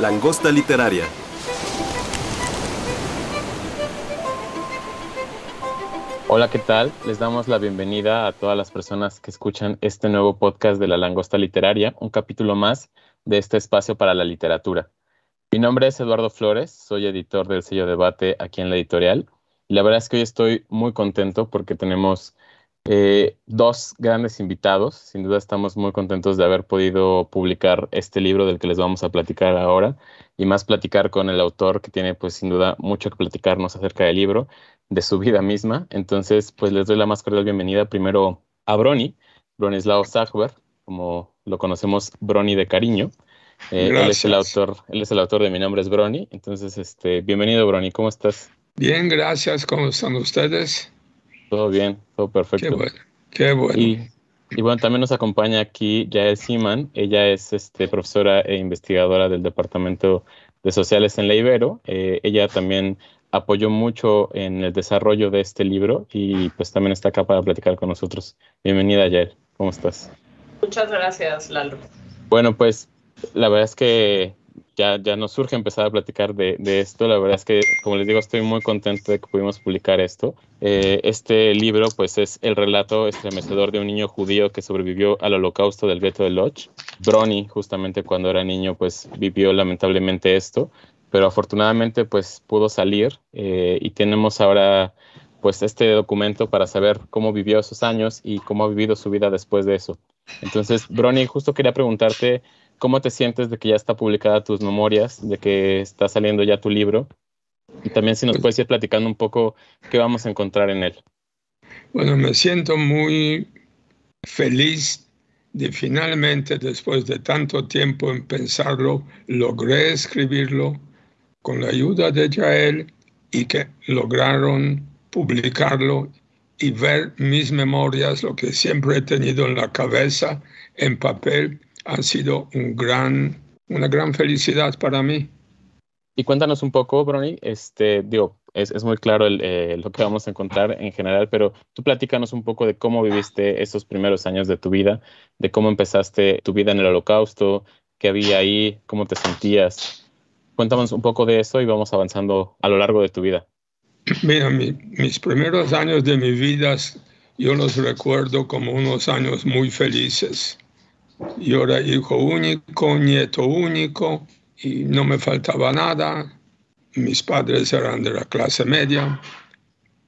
Langosta literaria. Hola, ¿qué tal? Les damos la bienvenida a todas las personas que escuchan este nuevo podcast de La Langosta Literaria, un capítulo más de este espacio para la literatura. Mi nombre es Eduardo Flores, soy editor del sello Debate aquí en la editorial. Y la verdad es que hoy estoy muy contento porque tenemos eh, dos grandes invitados. Sin duda estamos muy contentos de haber podido publicar este libro del que les vamos a platicar ahora y más platicar con el autor que tiene pues sin duda mucho que platicarnos acerca del libro, de su vida misma. Entonces pues les doy la más cordial bienvenida primero a Brony, Bronislao Zachber, como lo conocemos Brony de cariño. Eh, él es el autor, él es el autor de Mi nombre es Brony. Entonces, este, bienvenido Brony, ¿cómo estás? Bien, gracias. ¿Cómo están ustedes? Todo bien, todo perfecto. Qué bueno, qué bueno. Y, y bueno, también nos acompaña aquí Yael Siman. Ella es este, profesora e investigadora del Departamento de Sociales en la Ibero. Eh, ella también apoyó mucho en el desarrollo de este libro y pues también está acá para platicar con nosotros. Bienvenida, Yael. ¿Cómo estás? Muchas gracias, Lalo. Bueno, pues la verdad es que ya, ya nos surge empezar a platicar de, de, esto. La verdad es que, como les digo, estoy muy contento de que pudimos publicar esto. Eh, este libro, pues, es el relato estremecedor de un niño judío que sobrevivió al holocausto del gueto de Lodz. Brony, justamente cuando era niño, pues, vivió lamentablemente esto, pero afortunadamente, pues, pudo salir eh, y tenemos ahora, pues, este documento para saber cómo vivió esos años y cómo ha vivido su vida después de eso. Entonces, Brony, justo quería preguntarte ¿Cómo te sientes de que ya está publicada tus memorias, de que está saliendo ya tu libro? Y también si nos puedes ir platicando un poco qué vamos a encontrar en él. Bueno, me siento muy feliz de finalmente, después de tanto tiempo en pensarlo, logré escribirlo con la ayuda de Jael y que lograron publicarlo y ver mis memorias, lo que siempre he tenido en la cabeza, en papel, ha sido un gran, una gran felicidad para mí. Y cuéntanos un poco, Brony, este, digo, es, es muy claro el, eh, lo que vamos a encontrar en general, pero tú platícanos un poco de cómo viviste esos primeros años de tu vida, de cómo empezaste tu vida en el holocausto, qué había ahí, cómo te sentías. Cuéntanos un poco de eso y vamos avanzando a lo largo de tu vida. Mira, mi, mis primeros años de mi vida, yo los recuerdo como unos años muy felices. Yo era hijo único, nieto único y no me faltaba nada. Mis padres eran de la clase media,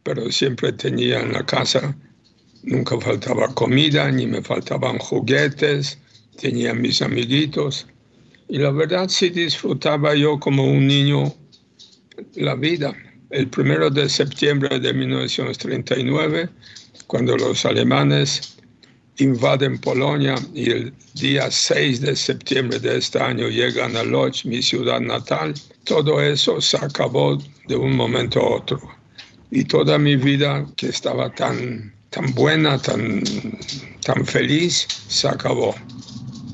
pero siempre tenía en la casa, nunca faltaba comida, ni me faltaban juguetes, tenía mis amiguitos. Y la verdad sí disfrutaba yo como un niño la vida. El primero de septiembre de 1939, cuando los alemanes invaden Polonia y el día 6 de septiembre de este año llegan a Lodz, mi ciudad natal, todo eso se acabó de un momento a otro. Y toda mi vida, que estaba tan, tan buena, tan, tan feliz, se acabó.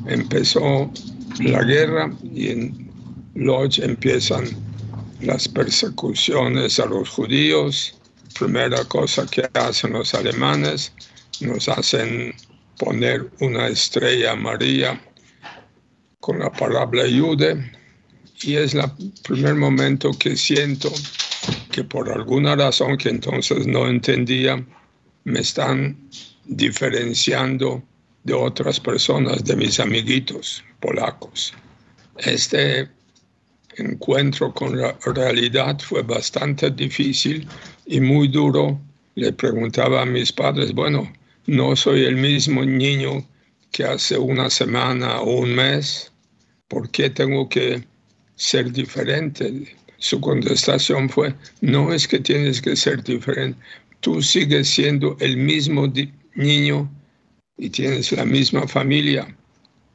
Empezó la guerra y en Lodz empiezan las persecuciones a los judíos. Primera cosa que hacen los alemanes, nos hacen poner una estrella amarilla con la palabra ayude y es el primer momento que siento que por alguna razón que entonces no entendía me están diferenciando de otras personas, de mis amiguitos polacos. Este encuentro con la realidad fue bastante difícil y muy duro. Le preguntaba a mis padres, bueno, no soy el mismo niño que hace una semana o un mes. ¿Por qué tengo que ser diferente? Su contestación fue, no es que tienes que ser diferente, tú sigues siendo el mismo niño y tienes la misma familia,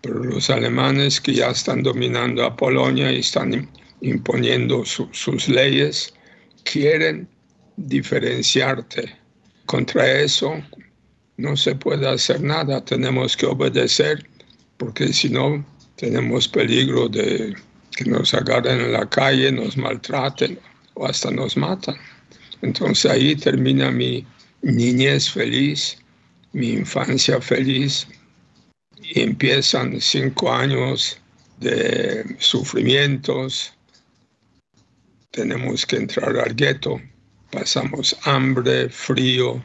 pero los alemanes que ya están dominando a Polonia y están imponiendo sus leyes, quieren diferenciarte. Contra eso no se puede hacer nada, tenemos que obedecer, porque si no tenemos peligro de que nos agarren en la calle, nos maltraten o hasta nos matan. Entonces ahí termina mi niñez feliz, mi infancia feliz, y empiezan cinco años de sufrimientos. Tenemos que entrar al gueto, pasamos hambre, frío,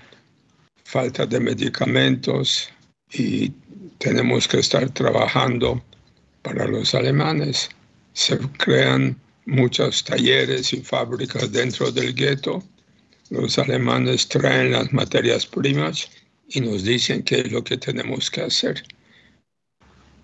falta de medicamentos y tenemos que estar trabajando para los alemanes. Se crean muchos talleres y fábricas dentro del gueto. Los alemanes traen las materias primas y nos dicen qué es lo que tenemos que hacer.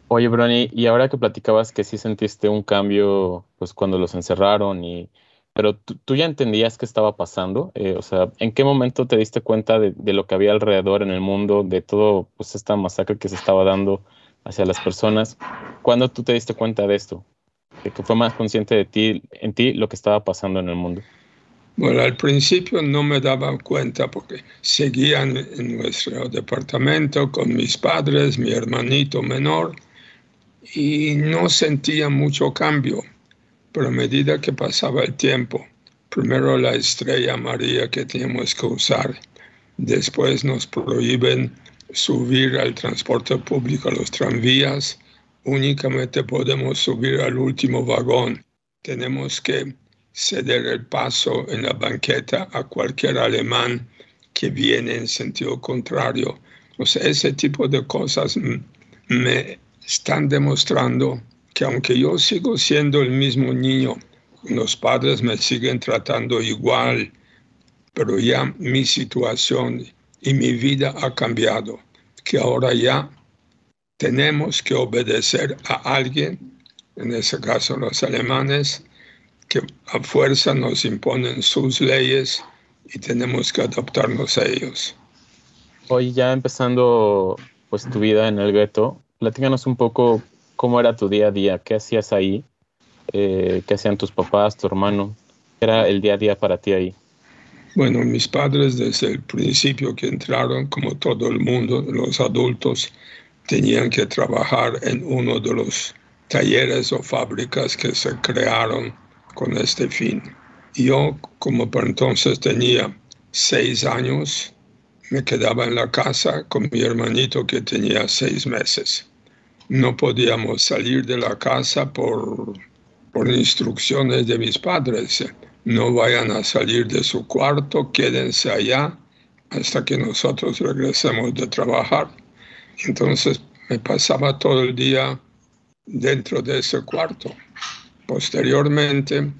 Oye, Brony, y ahora que platicabas que sí sentiste un cambio, pues cuando los encerraron y, pero tú, ya entendías qué estaba pasando, eh, o sea, ¿en qué momento te diste cuenta de, lo que había alrededor en el mundo, de todo, pues esta masacre que se estaba dando hacia las personas? ¿Cuándo tú te diste cuenta de esto? De que fue más consciente de ti, en ti, lo que estaba pasando en el mundo. Bueno, al principio no me daba cuenta porque seguían en nuestro departamento con mis padres, mi hermanito menor, y no sentía mucho cambio, pero a medida que pasaba el tiempo, primero la estrella María que teníamos que usar, después nos prohíben subir al transporte público, a los tranvías, únicamente podemos subir al último vagón. Tenemos que ceder el paso en la banqueta a cualquier alemán que viene en sentido contrario. O sea, ese tipo de cosas me están demostrando que aunque yo sigo siendo el mismo niño, los padres me siguen tratando igual, pero ya mi situación y mi vida ha cambiado, que ahora ya tenemos que obedecer a alguien, en ese caso los alemanes, que a fuerza nos imponen sus leyes y tenemos que adaptarnos a ellos. Hoy ya empezando pues tu vida en el gueto, platícanos un poco cómo era tu día a día, qué hacías ahí, eh, qué hacían tus papás, tu hermano, qué era el día a día para ti ahí. Bueno, mis padres desde el principio que entraron, como todo el mundo, los adultos, tenían que trabajar en uno de los talleres o fábricas que se crearon con este fin. Yo, como por entonces tenía seis años, me quedaba en la casa con mi hermanito que tenía seis meses. No podíamos salir de la casa por, por instrucciones de mis padres. No vayan a salir de su cuarto, quédense allá hasta que nosotros regresemos de trabajar. Entonces me pasaba todo el día dentro de ese cuarto. Posteriormente,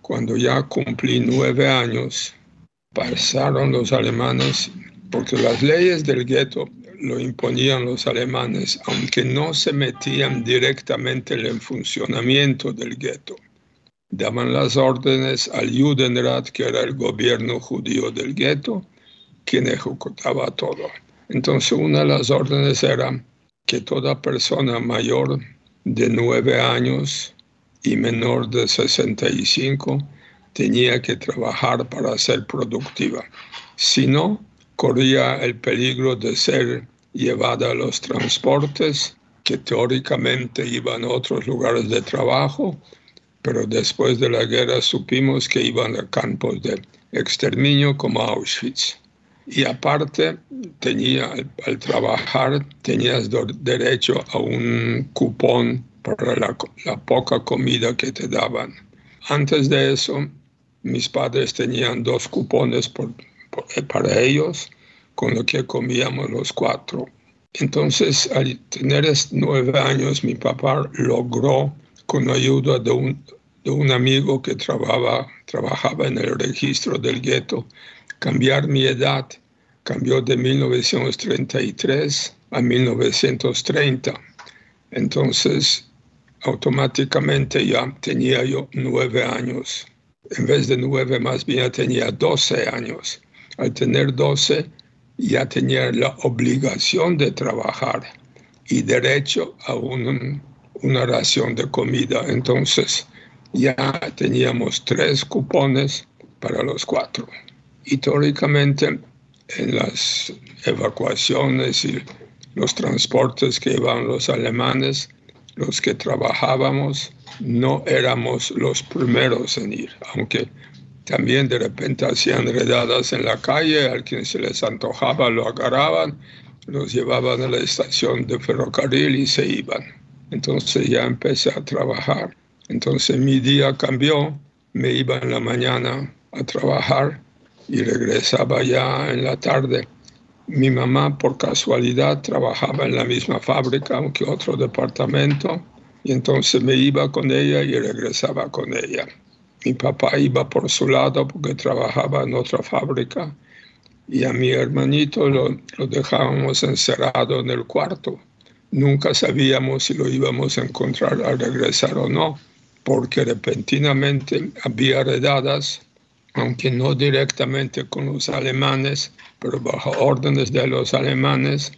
cuando ya cumplí nueve años, pasaron los alemanes, porque las leyes del gueto lo imponían los alemanes, aunque no se metían directamente en el funcionamiento del gueto. Daban las órdenes al Judenrat, que era el gobierno judío del gueto, quien ejecutaba todo. Entonces una de las órdenes era que toda persona mayor de nueve años y menor de 65 tenía que trabajar para ser productiva. Si no, corría el peligro de ser llevada a los transportes que teóricamente iban a otros lugares de trabajo, pero después de la guerra supimos que iban a campos de exterminio como Auschwitz. Y aparte, tenía, al, trabajar, tenías derecho a un cupón para la, poca comida que te daban. Antes de eso, mis padres tenían dos cupones para ellos, con lo que comíamos los cuatro. Entonces, al tener nueve años, mi papá logró, con ayuda de un, de un amigo que trabajaba, trabajaba en el registro del gueto, cambiar mi edad. Cambió de 1933 a 1930. Entonces, automáticamente ya tenía yo nueve años en vez de nueve más bien tenía doce años. Al tener doce ya tenía la obligación de trabajar. y derecho a una ración de comida. Entonces ya teníamos tres cupones para los cuatro. Y teóricamente en las evacuaciones y los transportes que iban los alemanes, los que trabajábamos, no éramos los primeros en ir, aunque también de repente hacían redadas en la calle, a quien se les antojaba lo agarraban, los llevaban a la estación de ferrocarril y se iban. Entonces ya empecé a trabajar. Entonces mi día cambió, me iba en la mañana a trabajar y regresaba ya en la tarde. Mi mamá por casualidad trabajaba en la misma fábrica, aunque otro departamento, y entonces me iba con ella y regresaba con ella. Mi papá iba por su lado porque trabajaba en otra fábrica y a mi hermanito lo, dejábamos encerrado en el cuarto. Nunca sabíamos si lo íbamos a encontrar al regresar o no, porque repentinamente había redadas aunque no directamente con los alemanes, pero bajo órdenes de los alemanes,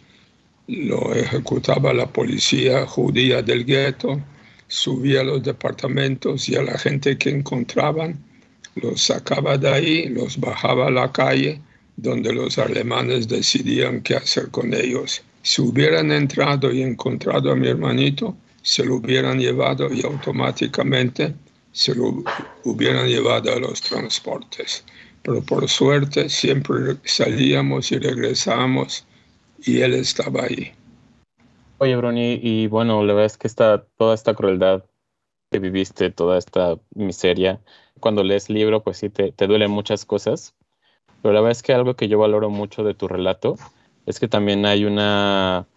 lo ejecutaba la policía judía del gueto, subía a los departamentos y a la gente que encontraban, los sacaba de ahí, los bajaba a la calle, donde los alemanes decidían qué hacer con ellos. Si hubieran entrado y encontrado a mi hermanito, se lo hubieran llevado y automáticamente se lo hubieran llevado a los transportes. Pero por suerte siempre salíamos y regresábamos y él estaba ahí. Oye, Bruni, y bueno, la verdad es que está toda esta crueldad que viviste, toda esta miseria, cuando lees libro, pues sí, te, te duelen muchas cosas, pero la verdad es que algo que yo valoro mucho de tu relato es que también hay una,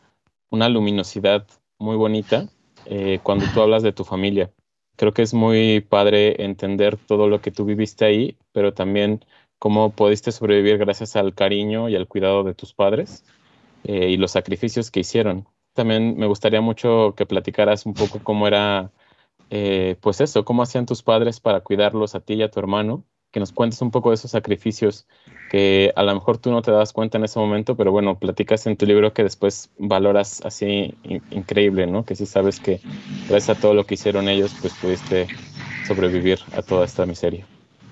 una luminosidad muy bonita eh, cuando tú hablas de tu familia creo que es muy padre entender todo lo que tú viviste ahí, pero también cómo pudiste sobrevivir gracias al cariño y al cuidado de tus padres eh, y los sacrificios que hicieron. También me gustaría mucho que platicaras un poco cómo era, eh, pues eso, cómo hacían tus padres para cuidarlos a ti y a tu hermano, que nos cuentes un poco de esos sacrificios que a lo mejor tú no te das cuenta en ese momento, pero bueno, platicas en tu libro que después valoras así increíble, ¿no? Que sí sabes que gracias a todo lo que hicieron ellos, pues pudiste sobrevivir a toda esta miseria.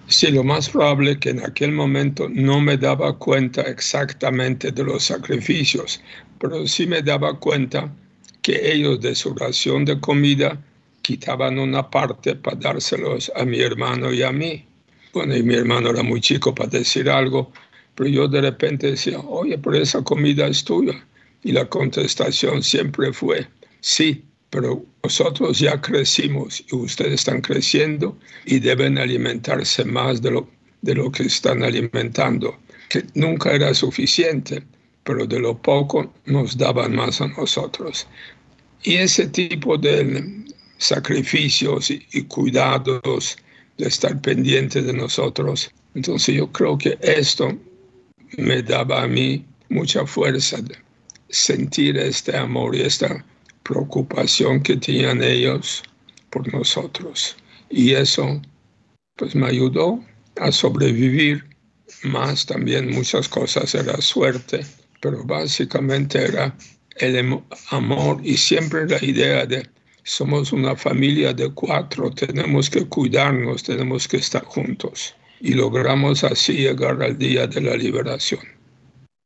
Sí, lo más probable que en aquel momento no me daba cuenta exactamente de los sacrificios, pero sí me daba cuenta que ellos de su ración de comida quitaban una parte para dárselos a mi hermano y a mí. Bueno, y mi hermano era muy chico para decir algo, pero yo de repente decía, oye, pero esa comida es tuya. Y la contestación siempre fue, sí, pero nosotros ya crecimos y ustedes están creciendo y deben alimentarse más de lo, de lo que están alimentando, que nunca era suficiente, pero de lo poco nos daban más a nosotros. Y ese tipo de sacrificios y cuidados de estar pendiente de nosotros. Entonces yo creo que esto me daba a mí mucha fuerza de sentir este amor y esta preocupación que tenían ellos por nosotros. Y eso pues me ayudó a sobrevivir. Más también muchas cosas era suerte, pero básicamente era el amor y siempre la idea de somos una familia de cuatro, tenemos que cuidarnos, tenemos que estar juntos. Y logramos así llegar al día de la liberación.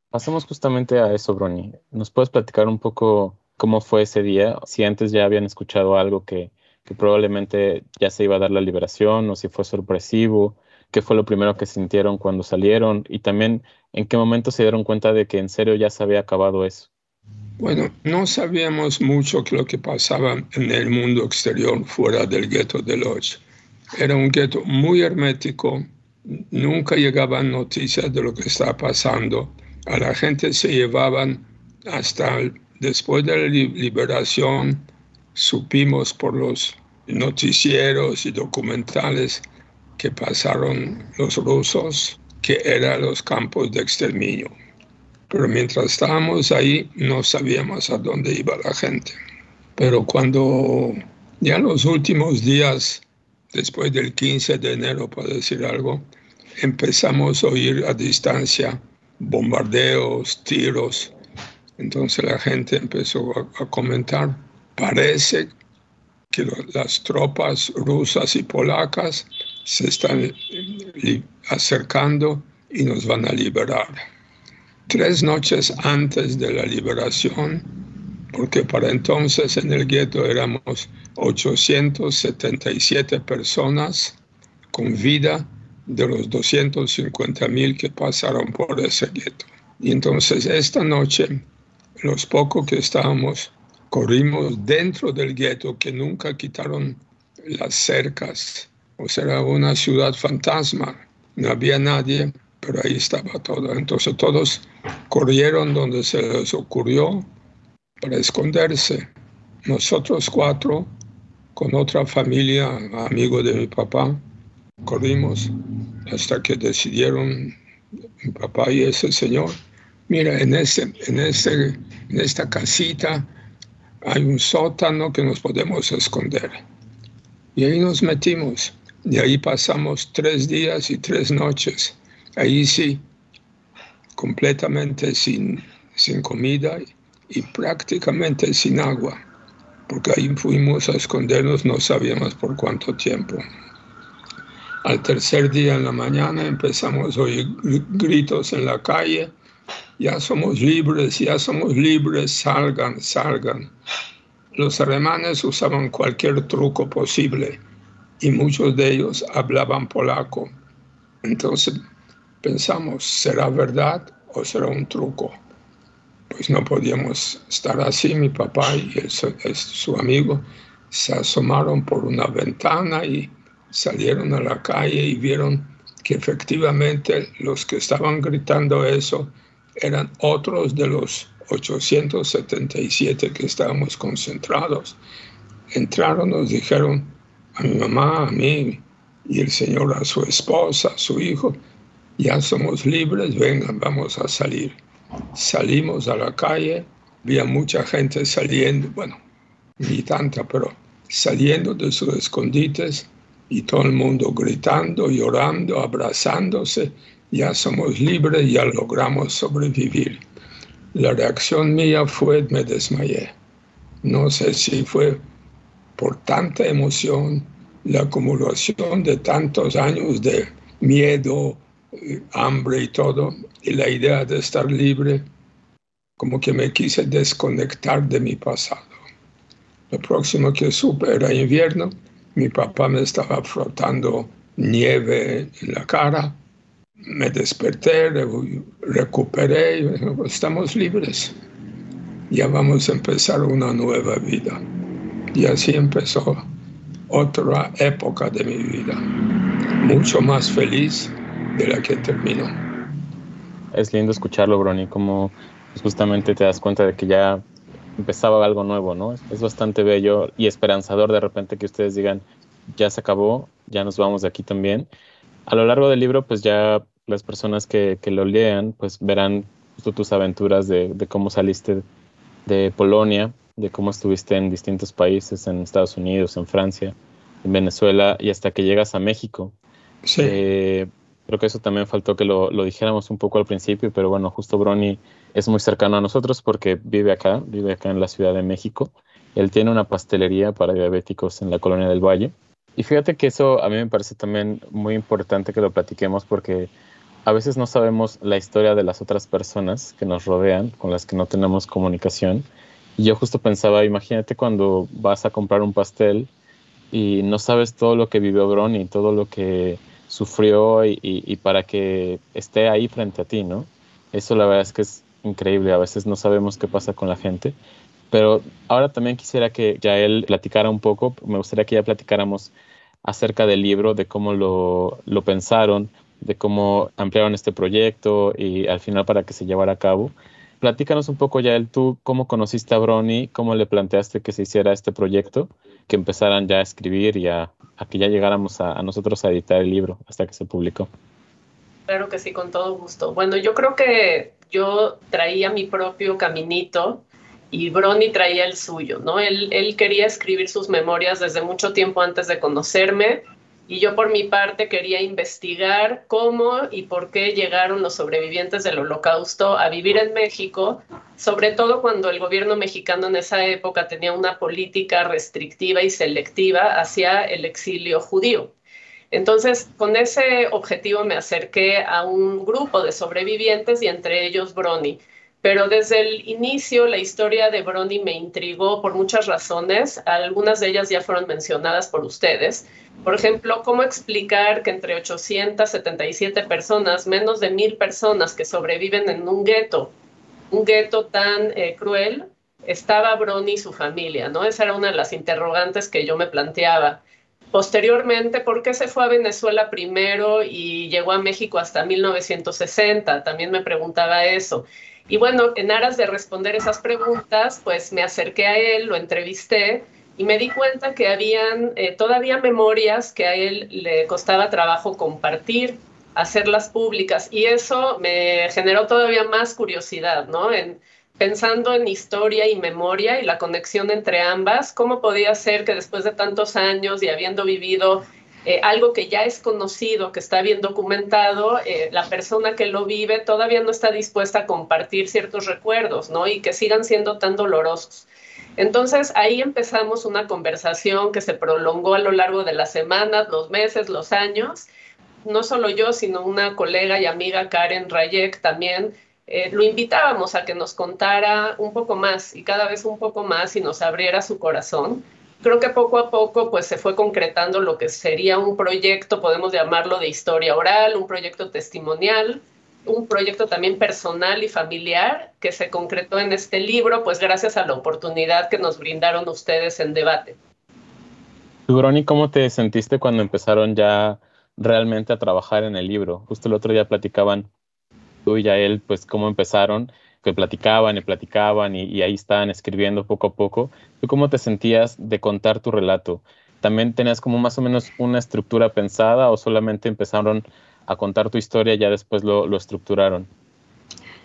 Pasamos justamente a eso, Brony. ¿Nos puedes platicar un poco cómo fue ese día? Si antes ya habían escuchado algo que, que probablemente ya se iba a dar la liberación o si fue sorpresivo, qué fue lo primero que sintieron cuando salieron y también en qué momento se dieron cuenta de que en serio ya se había acabado eso. Bueno, no sabíamos mucho lo que pasaba en el mundo exterior fuera del gueto de Lodz. Era un gueto muy hermético, nunca llegaban noticias de lo que estaba pasando. A la gente se llevaban hasta después de la liberación, supimos por los noticieros y documentales que pasaron los rusos, que eran los campos de exterminio pero mientras estábamos ahí no sabíamos a dónde iba la gente. Pero cuando ya los últimos días, después del 15 de enero, para decir algo, empezamos a oír a distancia bombardeos, tiros, Entonces la gente empezó a, comentar, parece que las tropas rusas y polacas se están acercando y nos van a liberar. Tres noches antes de la liberación, porque para entonces en el gueto éramos 877 personas con vida de los 250 mil que pasaron por ese gueto. Y entonces esta noche, los pocos que estábamos, corrimos dentro del gueto que nunca quitaron las cercas. O sea, era una ciudad fantasma. No había nadie, pero ahí estaba todo. Entonces todos corrieron donde se les ocurrió para esconderse. Nosotros cuatro, con otra familia, amigo de mi papá, corrimos hasta que decidieron mi papá y ese señor, mira, en, este, en, este, en esta casita hay un sótano que nos podemos esconder. Y ahí nos metimos. Y ahí pasamos tres días y tres noches. Ahí sí, completamente sin, sin comida y prácticamente sin agua, porque ahí fuimos a escondernos, no sabíamos por cuánto tiempo. Al tercer día en la mañana empezamos a oír gritos en la calle, ya somos libres, ya somos libres, salgan, salgan. Los alemanes usaban cualquier truco posible y muchos de ellos hablaban polaco. Entonces pensamos, ¿será verdad o será un truco? Pues no podíamos estar así. Mi papá y su amigo se asomaron por una ventana y salieron a la calle y vieron que efectivamente los que estaban gritando eso eran otros de los 877 que estábamos concentrados. Entraron, nos dijeron a mi mamá, a mí y el Señor a su esposa, a su hijo, ya somos libres, vengan, vamos a salir. Salimos a la calle, había mucha gente saliendo, bueno, ni tanta, pero saliendo de sus escondites y todo el mundo gritando, llorando, abrazándose, ya somos libres, ya logramos sobrevivir. La reacción mía fue, me desmayé. No sé si fue por tanta emoción, la acumulación de tantos años de miedo, hambre y todo, y la idea de estar libre, como que me quise desconectar de mi pasado. Lo próximo que supe era invierno mi papá me estaba frotando nieve en la cara. Me desperté, recuperé pues, estamos libres. Ya vamos a empezar una nueva vida. Y así empezó otra época de mi vida, mucho más feliz de la que terminó. Es lindo escucharlo, Brony, como justamente te das cuenta de que ya empezaba algo nuevo, ¿no? Es bastante bello y esperanzador de repente que ustedes digan, ya se acabó, ya nos vamos de aquí también. A lo largo del libro, pues ya las personas que, que lo lean, pues verán tus aventuras de, de, cómo saliste de Polonia, de cómo estuviste en distintos países, en Estados Unidos, en Francia, en Venezuela y hasta que llegas a México. Sí. Eh, creo que eso también faltó que lo, lo, dijéramos un poco al principio, pero bueno, justo Brony es muy cercano a nosotros porque vive acá, vive acá en la Ciudad de México. Él tiene una pastelería para diabéticos en la colonia del Valle. Y fíjate que eso a mí me parece también muy importante que lo platiquemos porque a veces no sabemos la historia de las otras personas que nos rodean, con las que no tenemos comunicación. Y yo justo pensaba, imagínate cuando vas a comprar un pastel y no sabes todo lo que vivió Brony, todo lo que sufrió y, y, para que esté ahí frente a ti, ¿no? Eso la verdad es que es increíble, a veces no sabemos qué pasa con la gente, pero ahora también quisiera que ya él platicara un poco, me gustaría que ya platicáramos acerca del libro, de cómo lo, lo pensaron, de cómo ampliaron este proyecto y al final para que se llevara a cabo. Platícanos un poco ya él, tú, cómo conociste a Brony, cómo le planteaste que se hiciera este proyecto, que empezaran ya a escribir y a, a que ya llegáramos a, a, nosotros a editar el libro hasta que se publicó. Claro que sí, con todo gusto. Bueno, yo creo que yo traía mi propio caminito y Brony traía el suyo, ¿no? Él, él quería escribir sus memorias desde mucho tiempo antes de conocerme y yo por mi parte quería investigar cómo y por qué llegaron los sobrevivientes del holocausto a vivir en México, sobre todo cuando el gobierno mexicano en esa época tenía una política restrictiva y selectiva hacia el exilio judío. Entonces, con ese objetivo me acerqué a un grupo de sobrevivientes y entre ellos Brony pero desde el inicio la historia de Brony me intrigó por muchas razones. Algunas de ellas ya fueron mencionadas por ustedes. Por ejemplo, cómo explicar que entre 877 personas, menos de mil personas que sobreviven en un gueto, un gueto tan eh, cruel, estaba Brony y su familia, ¿no? Esa era una de las interrogantes que yo me planteaba. Posteriormente, ¿por qué se fue a Venezuela primero y llegó a México hasta 1960? También me preguntaba eso. Y bueno, en aras de responder esas preguntas, pues me acerqué a él, lo entrevisté y me di cuenta que habían eh, todavía memorias que a él le costaba trabajo compartir, hacerlas públicas y eso me generó todavía más curiosidad, ¿no? En, pensando en historia y memoria y la conexión entre ambas, ¿cómo podía ser que después de tantos años y habiendo vivido eh, algo que ya es conocido, que está bien documentado, eh, la persona que lo vive todavía no está dispuesta a compartir ciertos recuerdos, ¿no? Y que sigan siendo tan dolorosos. Entonces ahí empezamos una conversación que se prolongó a lo largo de las semanas, los meses, los años. No solo yo, sino una colega y amiga, Karen Rayek, también eh, lo invitábamos a que nos contara un poco más y cada vez un poco más y nos abriera su corazón creo que poco a poco pues se fue concretando lo que sería un proyecto, podemos llamarlo de historia oral, un proyecto testimonial, un proyecto también personal y familiar que se concretó en este libro, pues gracias a la oportunidad que nos brindaron ustedes en debate. Brony, ¿cómo te sentiste cuando empezaron ya realmente a trabajar en el libro? Justo el otro día platicaban tú y ya él, pues cómo empezaron que platicaban y platicaban y, ahí estaban escribiendo poco a poco. ¿Tú cómo te sentías de contar tu relato? ¿También tenías como más o menos una estructura pensada o solamente empezaron a contar tu historia y ya después lo, lo estructuraron?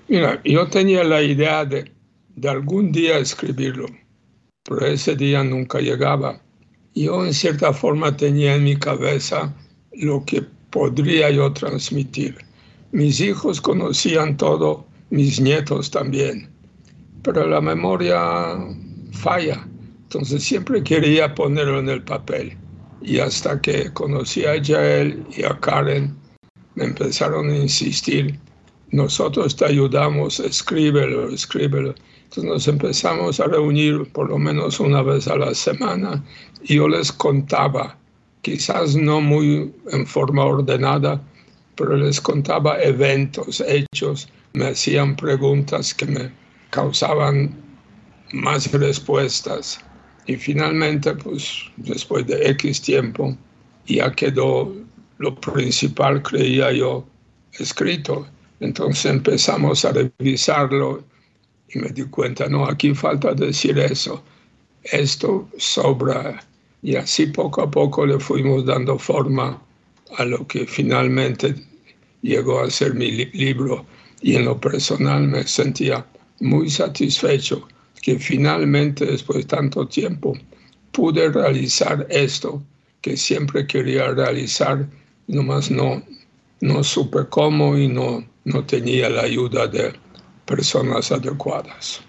Mira, yo tenía la idea de, de algún día escribirlo, pero ese día nunca llegaba. Yo en cierta forma tenía en mi cabeza lo que podría yo transmitir. Mis hijos conocían todo mis nietos también. Pero la memoria falla, entonces siempre quería ponerlo en el papel. Y hasta que conocí a Yael y a Karen, me empezaron a insistir, nosotros te ayudamos, escríbelo, escríbelo. Entonces nos empezamos a reunir por lo menos una vez a la semana y yo les contaba, quizás no muy en forma ordenada, pero les contaba eventos, hechos me hacían preguntas que me causaban más respuestas. Y finalmente, pues después de X tiempo, ya quedó lo principal, creía yo, escrito. Entonces empezamos a revisarlo y me di cuenta, no, aquí falta decir eso, esto sobra. Y así poco a poco le fuimos dando forma a lo que finalmente llegó a ser mi libro y en lo personal me sentía muy satisfecho que finalmente después de tanto tiempo pude realizar esto que siempre quería realizar, nomás no, no supe cómo y no, no tenía la ayuda de personas adecuadas.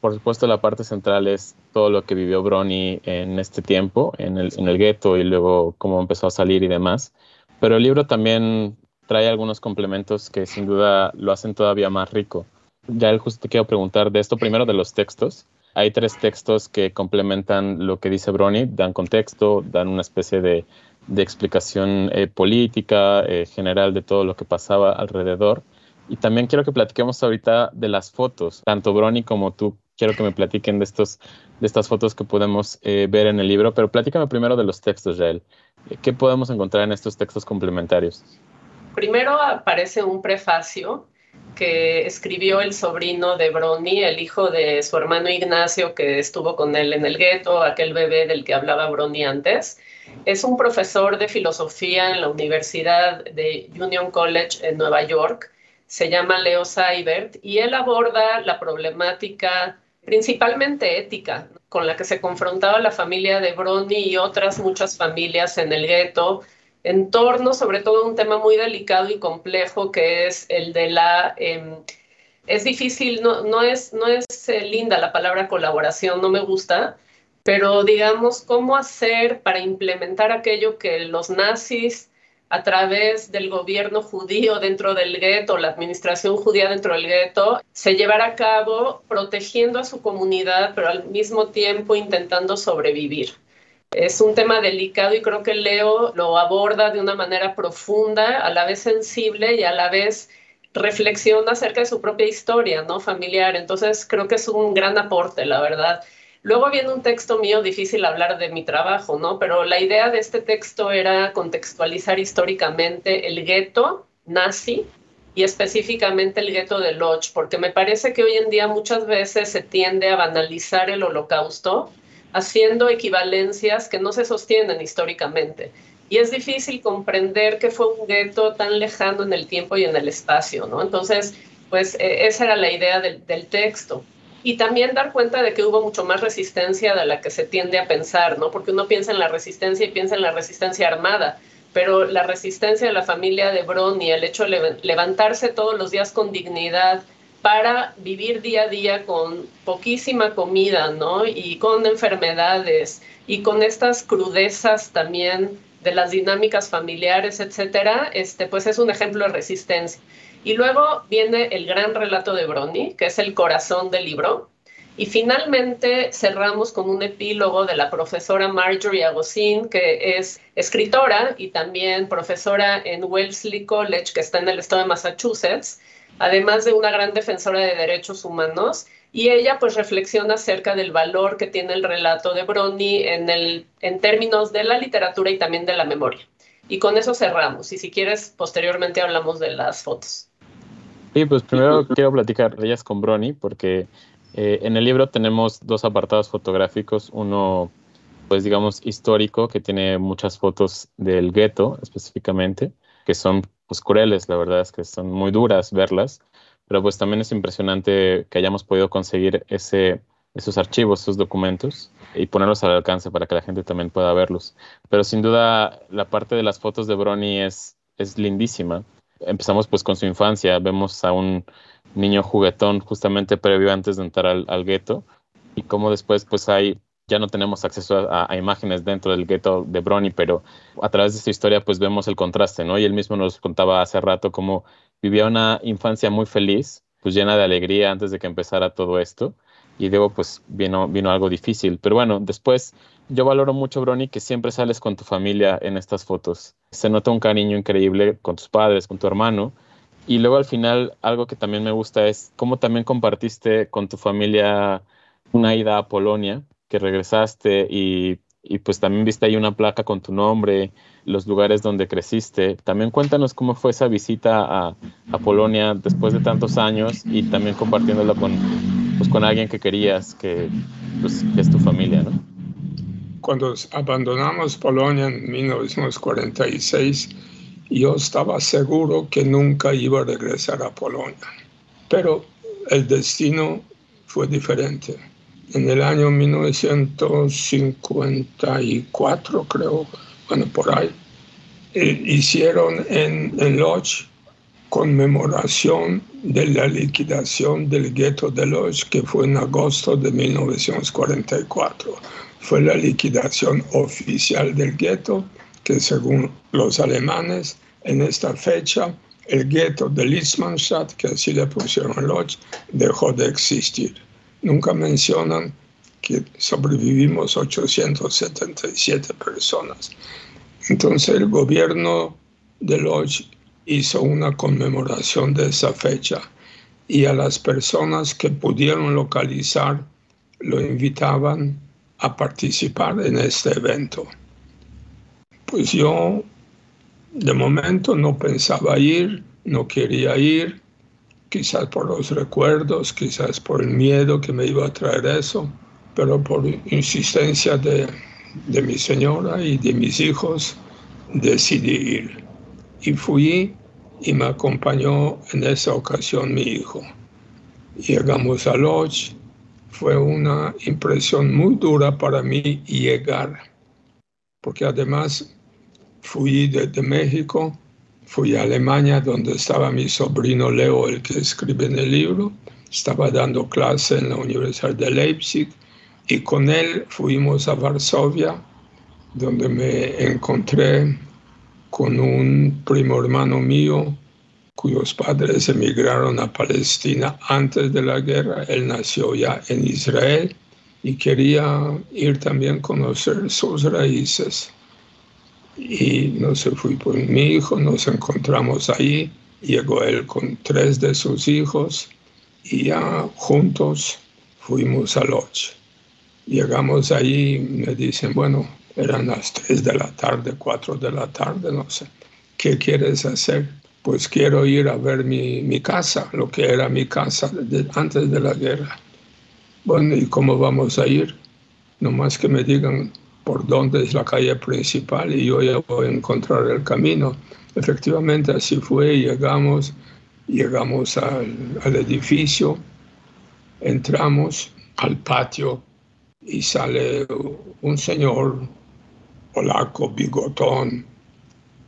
por supuesto, la parte central es todo lo que vivió Brony en este tiempo, en el, en el gueto y luego cómo empezó a salir y demás. Pero el libro también trae algunos complementos que sin duda lo hacen todavía más rico. Ya el justo te quiero preguntar de esto primero de los textos. Hay tres textos que complementan lo que dice Brony, dan contexto, dan una especie de, explicación eh, política eh, general de todo lo que pasaba alrededor. Y también quiero que platiquemos ahorita de las fotos, tanto Brony como tú. Quiero que me platiquen de, estos, de estas fotos que podemos eh, ver en el libro, pero platícame primero de los textos, Yael. ¿Qué podemos encontrar en estos textos complementarios? Primero aparece un prefacio que escribió el sobrino de Brony, el hijo de su hermano Ignacio, que estuvo con él en el gueto, aquel bebé del que hablaba Brony antes. Es un profesor de filosofía en la Universidad de Union College en Nueva York. Se llama Leo Seibert y él aborda la problemática principalmente ética, con la que se confrontaba la familia de Brony y otras muchas familias en el gueto, en torno sobre todo a un tema muy delicado y complejo que es el de la... Em, es difícil, no, no es, no es eh, linda la palabra colaboración, no me gusta, pero digamos, cómo hacer para implementar aquello que los nazis a través del gobierno judío dentro del gueto, la administración judía dentro del gueto, se llevara a cabo protegiendo a su comunidad, pero al mismo tiempo intentando sobrevivir. Es un tema delicado y creo que Leo lo aborda de una manera profunda, a la vez sensible y a la vez reflexiona acerca de su propia historia, ¿no? Familiar. Entonces creo que es un gran aporte, la verdad. Luego viene un texto mío, difícil hablar de mi trabajo, ¿no? Pero la idea de este texto era contextualizar históricamente el gueto nazi y específicamente el gueto de Lodz, porque me parece que hoy en día muchas veces se tiende a banalizar el holocausto haciendo equivalencias que no se sostienen históricamente. Y es difícil comprender que fue un gueto tan lejano en el tiempo y en el espacio, ¿no? Entonces, pues e, esa era la idea del, del texto y también dar cuenta de que hubo mucho más resistencia de la que se tiende a pensar, ¿no? Porque uno piensa en la resistencia y piensa en la resistencia armada, pero la resistencia de la familia de Bron y el hecho de levantarse todos los días con dignidad para vivir día a día con poquísima comida, ¿no? Y con enfermedades y con estas crudezas también de las dinámicas familiares, etcétera, este, pues es un ejemplo de resistencia. Y luego viene el gran relato de Brony, que es el corazón del libro. Y finalmente cerramos con un epílogo de la profesora Marjorie Agosin, que es escritora y también profesora en Wellesley College, que está en el estado de Massachusetts, además de una gran defensora de derechos humanos. Y ella pues reflexiona acerca del valor que tiene el relato de Brony en, el, en términos de la literatura y también de la memoria. Y con eso cerramos. Y si quieres, posteriormente hablamos de las fotos. Sí, pues primero quiero platicar de ellas con Brony, porque eh, en el libro tenemos dos apartados fotográficos, uno, pues digamos, histórico, que tiene muchas fotos del gueto específicamente, que son pues crueles, la verdad es que son muy duras verlas, pero pues también es impresionante que hayamos podido conseguir ese, esos archivos, esos documentos y ponerlos al alcance para que la gente también pueda verlos. Pero sin duda la parte de las fotos de Brony es, es lindísima empezamos pues con su infancia, vemos a un niño juguetón justamente previo antes de entrar al, al gueto y cómo después pues hay ya no tenemos acceso a, imágenes dentro del gueto de Brony, pero a través de esta historia pues vemos el contraste, ¿no? Y él mismo nos contaba hace rato cómo vivía una infancia muy feliz, pues llena de alegría antes de que empezara todo esto, y luego pues vino, vino algo difícil. Pero bueno, después yo valoro mucho, Brony, que siempre sales con tu familia en estas fotos. Se nota un cariño increíble con tus padres, con tu hermano. Y luego al final, algo que también me gusta es cómo también compartiste con tu familia una ida a Polonia, que regresaste y, y pues también viste ahí una placa con tu nombre, los lugares donde creciste. También cuéntanos cómo fue esa visita a, a Polonia después de tantos años y también compartiéndola con, pues, con alguien que querías, que, pues, es tu familia, ¿no? cuando abandonamos Polonia en 1946, yo estaba seguro que nunca iba a regresar a Polonia. Pero el destino fue diferente. En el año 1954, creo, bueno, por ahí, eh, hicieron en, en Lodz conmemoración de la liquidación del gueto de Lodz, que fue en agosto de 1944 fue la liquidación oficial del gueto, que según los alemanes, en esta fecha, el gueto de Litzmannstadt, que así le pusieron Lodz, dejó de existir. Nunca mencionan que sobrevivimos 877 personas. Entonces el gobierno de Lodz hizo una conmemoración de esa fecha y a las personas que pudieron localizar lo invitaban a participar en este evento. Pues yo de momento no pensaba ir, no quería ir, quizás por los recuerdos, quizás por el miedo que me iba a traer eso, pero por insistencia de, de mi señora y de mis hijos decidí ir. Y fui y me acompañó en esa ocasión mi hijo. Llegamos a Lodge, fue una impresión muy dura para mí llegar, porque además fui desde México, fui a Alemania donde estaba mi sobrino Leo, el que escribe en el libro, estaba dando clase en la Universidad de Leipzig y con él fuimos a Varsovia, donde me encontré con un primo hermano mío cuyos padres emigraron a Palestina antes de la guerra. Él nació ya en Israel y quería ir también a conocer sus raíces. Y no se fui por mi hijo, nos encontramos ahí, llegó él con tres de sus hijos y ya juntos fuimos a Lodge. Llegamos ahí, me dicen, bueno, eran las tres de la tarde, cuatro de la tarde, no sé, ¿qué quieres hacer? Pues quiero ir a ver mi, mi casa, lo que era mi casa antes de la guerra. Bueno, ¿y cómo vamos a ir? Nomás que me digan por dónde es la calle principal y yo ya voy a encontrar el camino. Efectivamente así fue, llegamos, llegamos al, al edificio, entramos al patio y sale un señor polaco, bigotón.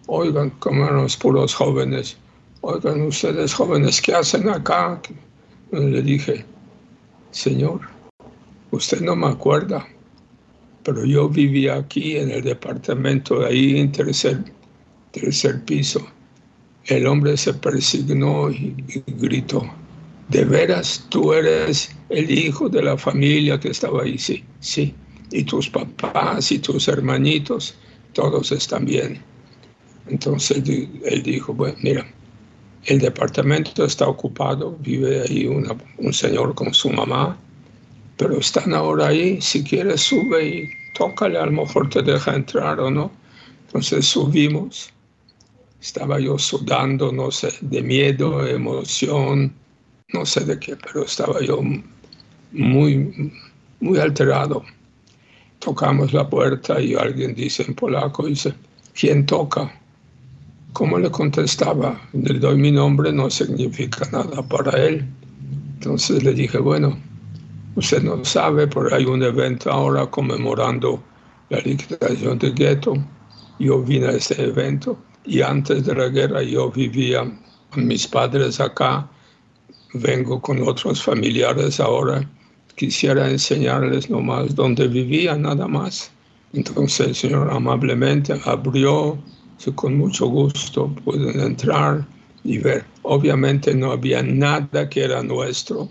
Oigan, como los puros jóvenes, oigan ustedes jóvenes, ¿qué hacen acá? Le dije, Señor, usted no me acuerda, pero yo vivía aquí en el departamento, ahí en tercer, tercer piso. El hombre se persignó y gritó, ¿de veras tú eres el hijo de la familia que estaba ahí? Sí, sí y tus papás y tus hermanitos, todos están bien. Entonces él dijo, bueno, mira, el departamento está ocupado, vive ahí un señor con su mamá, pero están ahora ahí, si quieres sube y tócale, a lo mejor te deja entrar o no. Entonces subimos, estaba yo sudando, no sé, de miedo, emoción, no sé de qué, pero estaba yo muy, muy alterado tocamos la puerta y alguien dice en polaco, dice, ¿quién toca? ¿Cómo le contestaba? Le doy mi nombre, no significa nada para él. Entonces le dije, bueno, usted no sabe, pero hay un evento ahora conmemorando la liquidación del gueto. Yo vine a este evento y antes de la guerra yo vivía con mis padres acá, vengo con otros familiares ahora quisiera enseñarles nomás dónde vivía, nada más. Entonces el Señor amablemente abrió, con mucho gusto pueden entrar y ver. Obviamente no había nada que era nuestro.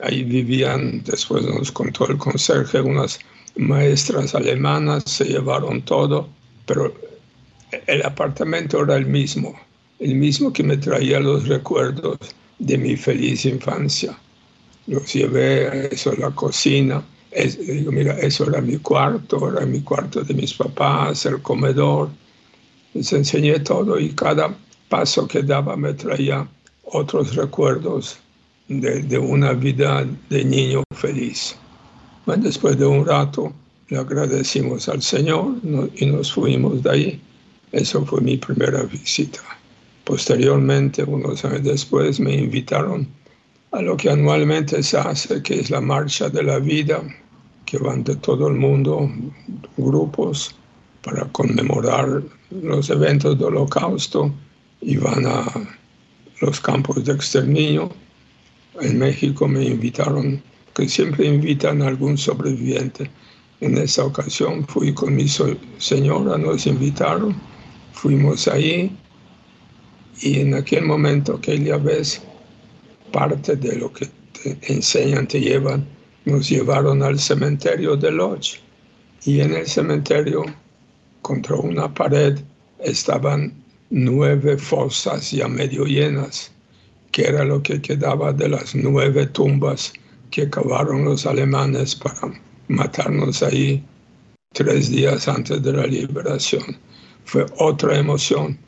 Ahí vivían, después nos contó el conserje, unas maestras alemanas, se llevaron todo, pero el apartamento era el mismo, el mismo que me traía los recuerdos de mi feliz infancia los llevé a eso, la cocina. digo, mira, eso era mi cuarto, era mi cuarto de mis papás, el comedor. Les enseñé todo y cada paso que daba me traía otros recuerdos de, una vida de niño feliz. Bueno, después de un rato le agradecimos al Señor y nos fuimos de ahí. Eso fue mi primera visita. Posteriormente, unos años después, me invitaron a lo que anualmente se hace, que es la Marcha de la Vida, que van de todo el mundo, grupos, para conmemorar los eventos del holocausto y van a los campos de exterminio. En México me invitaron, que siempre invitan a algún sobreviviente. En esa ocasión fui con mi señora, nos invitaron, fuimos ahí y en aquel momento, aquella vez, parte de lo que te enseñan, te llevan, nos llevaron al cementerio de Lodge. Y en el cementerio, contra una pared, estaban nueve fosas ya medio llenas, que era lo que quedaba de las nueve tumbas que cavaron los alemanes para matarnos ahí tres días antes de la liberación. Fue otra emoción.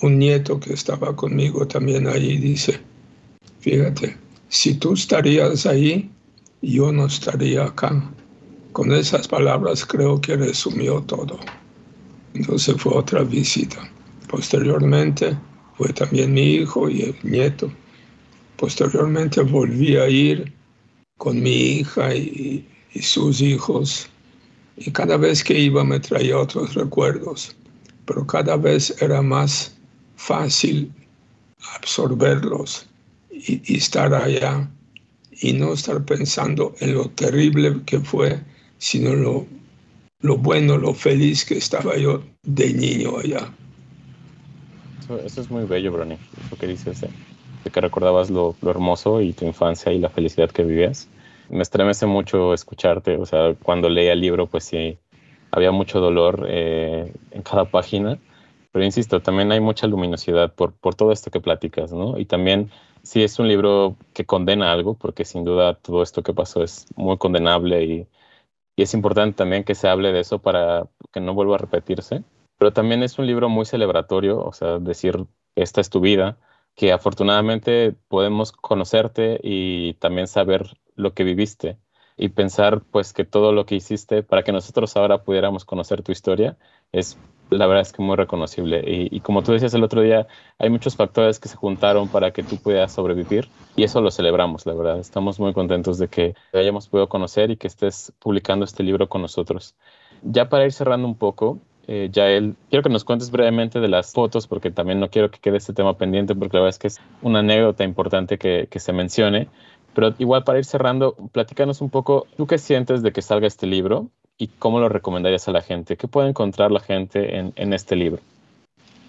Un nieto que estaba conmigo también ahí dice, Fíjate, si tú estarías ahí, yo no estaría acá. Con esas palabras creo que resumió todo. Entonces fue otra visita. Posteriormente fue también mi hijo y el nieto. Posteriormente volví a ir con mi hija y, sus hijos. Y cada vez que iba me traía otros recuerdos, pero cada vez era más fácil absorberlos y, y, estar allá y no estar pensando en lo terrible que fue, sino lo, lo bueno, lo feliz que estaba yo de niño allá. Eso, es muy bello, Brony, lo que dices, ¿eh? de que recordabas lo, hermoso y tu infancia y la felicidad que vivías me estremece mucho escucharte. O sea, cuando leía el libro, pues sí, había mucho dolor eh, en cada página. Pero insisto, también hay mucha luminosidad por, por todo esto que platicas, ¿no? Y también sí es un libro que condena algo, porque sin duda todo esto que pasó es muy condenable y, y es importante también que se hable de eso para que no vuelva a repetirse. Pero también es un libro muy celebratorio, o sea, decir, esta es tu vida, que afortunadamente podemos conocerte y también saber lo que viviste y pensar pues que todo lo que hiciste para que nosotros ahora pudiéramos conocer tu historia es la verdad es que muy reconocible. Y, y, como tú decías el otro día hay muchos factores que se juntaron para que tú pudieras sobrevivir y eso lo celebramos la verdad. Estamos muy contentos de que hayamos podido conocer y que estés publicando este libro con nosotros. Ya para ir cerrando un poco eh, Yael, quiero que nos cuentes brevemente de las fotos, porque también no quiero que quede este tema pendiente, porque la verdad es que es una anécdota importante que, que se mencione. Pero igual para ir cerrando, platícanos un poco, ¿tú qué sientes de que salga este libro y cómo lo recomendarías a la gente? ¿Qué puede encontrar la gente en, en este libro?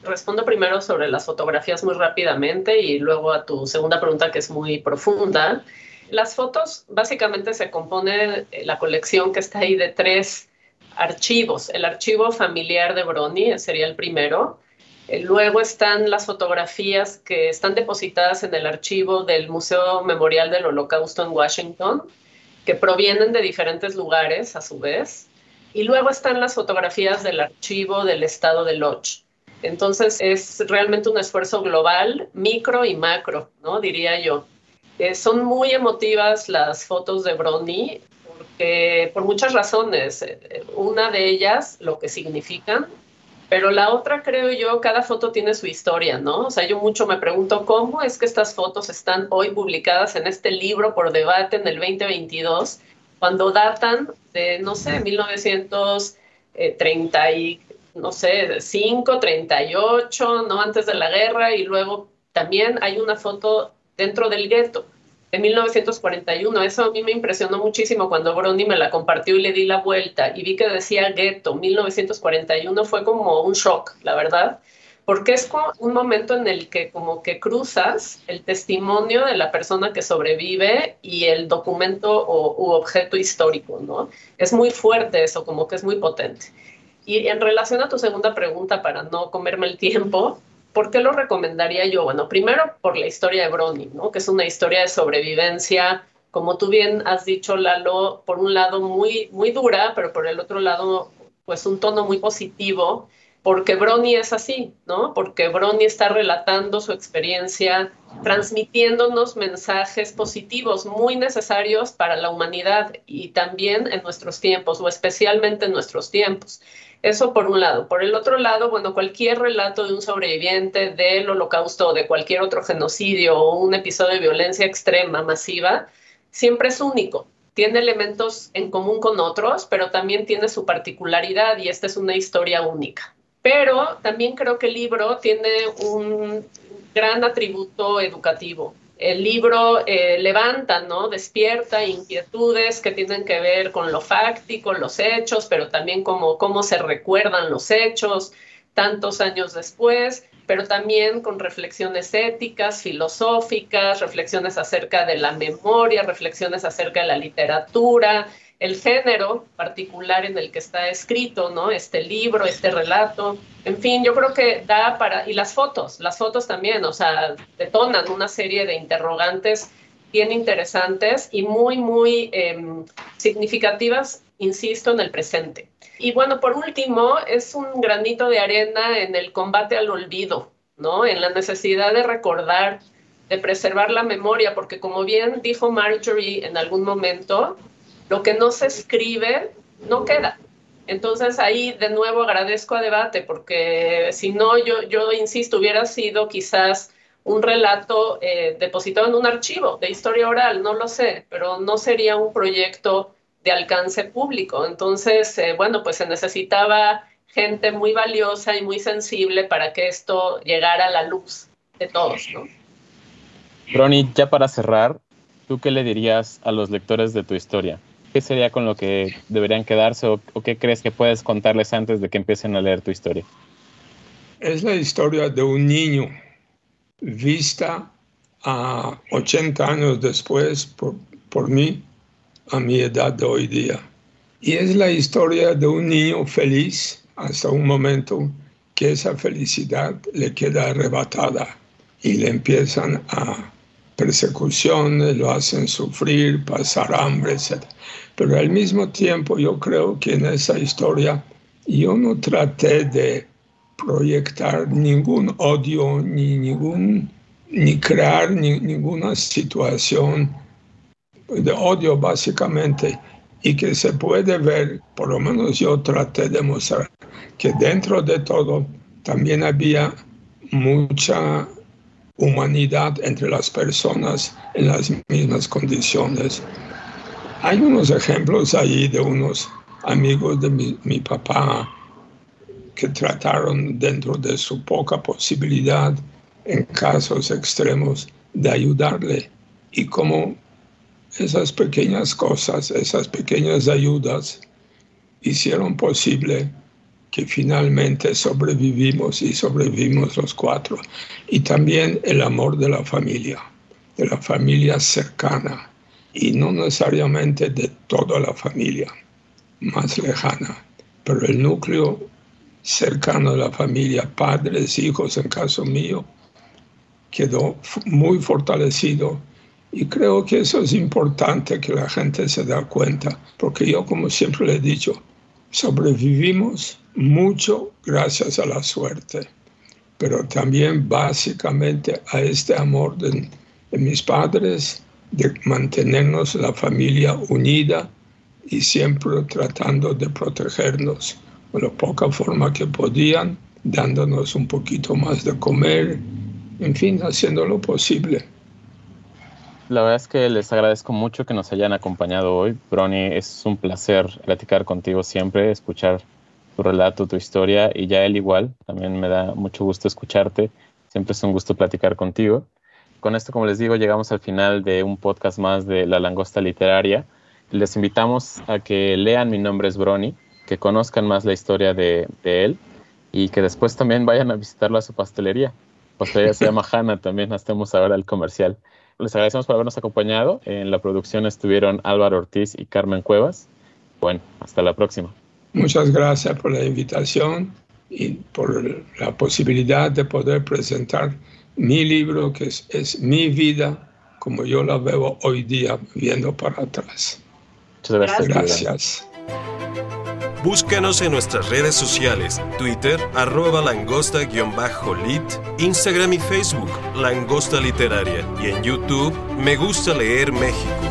Respondo primero sobre las fotografías muy rápidamente y luego a tu segunda pregunta que es muy profunda. Las fotos básicamente se compone la colección que está ahí de tres archivos. El archivo familiar de Brony sería el primero. Eh, luego están las fotografías que están depositadas en el archivo del Museo Memorial del Holocausto en Washington, que provienen de diferentes lugares a su vez. Y luego están las fotografías del archivo del estado de Lodge. Entonces es realmente un esfuerzo global, micro y macro, ¿no? Diría yo. Eh, son muy emotivas las fotos de Brony por muchas razones. Una de ellas, lo que significan, pero la otra, creo yo, cada foto tiene su historia, ¿no? O sea, yo mucho me pregunto cómo es que estas fotos están hoy publicadas en este libro por debate en el 2022, cuando datan de, no sé, 1930 y, no sé, 5, 38, ¿no? Antes de la guerra, y luego también hay una foto dentro del gueto de 1941. Eso a mí me impresionó muchísimo cuando Brony me la compartió y le di la vuelta y vi que decía gueto 1941. Fue como un shock, la verdad, porque es como un momento en el que como que cruzas el testimonio de la persona que sobrevive y el documento o, u objeto histórico, ¿no? Es muy fuerte eso, como que es muy potente. Y en relación a tu segunda pregunta, para no comerme el tiempo, ¿Por qué lo recomendaría yo? Bueno, primero por la historia de Brony, ¿no? que es una historia de sobrevivencia, como tú bien has dicho, Lalo, por un lado muy, muy dura, pero por el otro lado, pues un tono muy positivo, porque Brony es así, ¿no? Porque Brony está relatando su experiencia, transmitiéndonos mensajes positivos muy necesarios para la humanidad y también en nuestros tiempos, o especialmente en nuestros tiempos. Eso por un lado. Por el otro lado, bueno, cualquier relato de un sobreviviente del holocausto o de cualquier otro genocidio o un episodio de violencia extrema, masiva, siempre es único. Tiene elementos en común con otros, pero también tiene su particularidad y esta es una historia única. Pero también creo que el libro tiene un gran atributo educativo el libro eh, levanta, ¿no? Despierta inquietudes que tienen que ver con lo fáctico, los hechos, pero también cómo, cómo se recuerdan los hechos tantos años después, pero también con reflexiones éticas, filosóficas, reflexiones acerca de la memoria, reflexiones acerca de la literatura, el género particular en el que está escrito, ¿no? Este libro, este relato, en fin, yo creo que da para, y las fotos, las fotos también, o sea, detonan una serie de interrogantes bien interesantes y muy, muy eh, significativas, insisto, en el presente. Y bueno, por último, es un granito de arena en el combate al olvido, ¿no? En la necesidad de recordar, de preservar la memoria, porque como bien dijo Marjorie en algún momento, lo que no se escribe no queda. Entonces ahí de nuevo agradezco a debate porque si no, yo, yo insisto, hubiera sido quizás un relato eh, depositado en un archivo de historia oral, no lo sé, pero no sería un proyecto de alcance público. Entonces, eh, bueno, pues se necesitaba gente muy valiosa y muy sensible para que esto llegara a la luz de todos, ¿no? Ronnie, ya para cerrar, ¿tú qué le dirías a los lectores de tu historia? ¿Qué sería con lo que deberían quedarse o, o qué crees que puedes contarles antes de que empiecen a leer tu historia? Es la historia de un niño vista a 80 años después por, por mí, a mi edad de hoy día. Y es la historia de un niño feliz hasta un momento que esa felicidad le queda arrebatada y le empiezan a persecuciones, lo hacen sufrir, pasar hambre, etc. Pero al mismo tiempo yo creo que en esa historia yo no traté de proyectar ningún odio ni ningún ni crear ninguna situación de odio básicamente y que se puede ver, por lo menos yo traté de mostrar que dentro de todo también había mucha humanidad entre las personas en las mismas condiciones. Hay unos ejemplos ahí de unos amigos de mi, mi papá que trataron dentro de su poca posibilidad en casos extremos de ayudarle y como esas pequeñas cosas, esas pequeñas ayudas hicieron posible que finalmente sobrevivimos y sobrevivimos los cuatro. Y también el amor de la familia, de la familia cercana y no necesariamente de toda la familia más lejana, pero el núcleo cercano de la familia, padres, hijos, en caso mío, quedó muy fortalecido. Y creo que eso es importante que la gente se da cuenta, porque yo, como siempre le he dicho, sobrevivimos mucho gracias a la suerte, pero también básicamente a este amor de, mis padres, de mantenernos la familia unida y siempre tratando de protegernos con la poca forma que podían, dándonos un poquito más de comer, en fin, haciendo lo posible. La verdad es que les agradezco mucho que nos hayan acompañado hoy. Brony, es un placer platicar contigo siempre, escuchar tu relato, tu historia, y ya él igual, también me da mucho gusto escucharte. Siempre es un gusto platicar contigo. Con esto, como les digo, llegamos al final de un podcast más de La Langosta Literaria. Les invitamos a que lean Mi nombre es Brony, que conozcan más la historia de, de él y que después también vayan a visitarlo a su pastelería. Pastelería se llama Hanna, también hacemos ahora el comercial. Les agradecemos por habernos acompañado. En la producción estuvieron Álvaro Ortiz y Carmen Cuevas. Bueno, hasta la próxima. Muchas gracias por la invitación y por la posibilidad de poder presentar mi libro, que es, es mi vida, como yo la veo hoy día viendo para atrás. Muchas gracias. Gracias. Búscanos en nuestras redes sociales, Twitter, arroba langosta-lit, Instagram y Facebook, Langosta Literaria, y en YouTube, Me Gusta Leer México.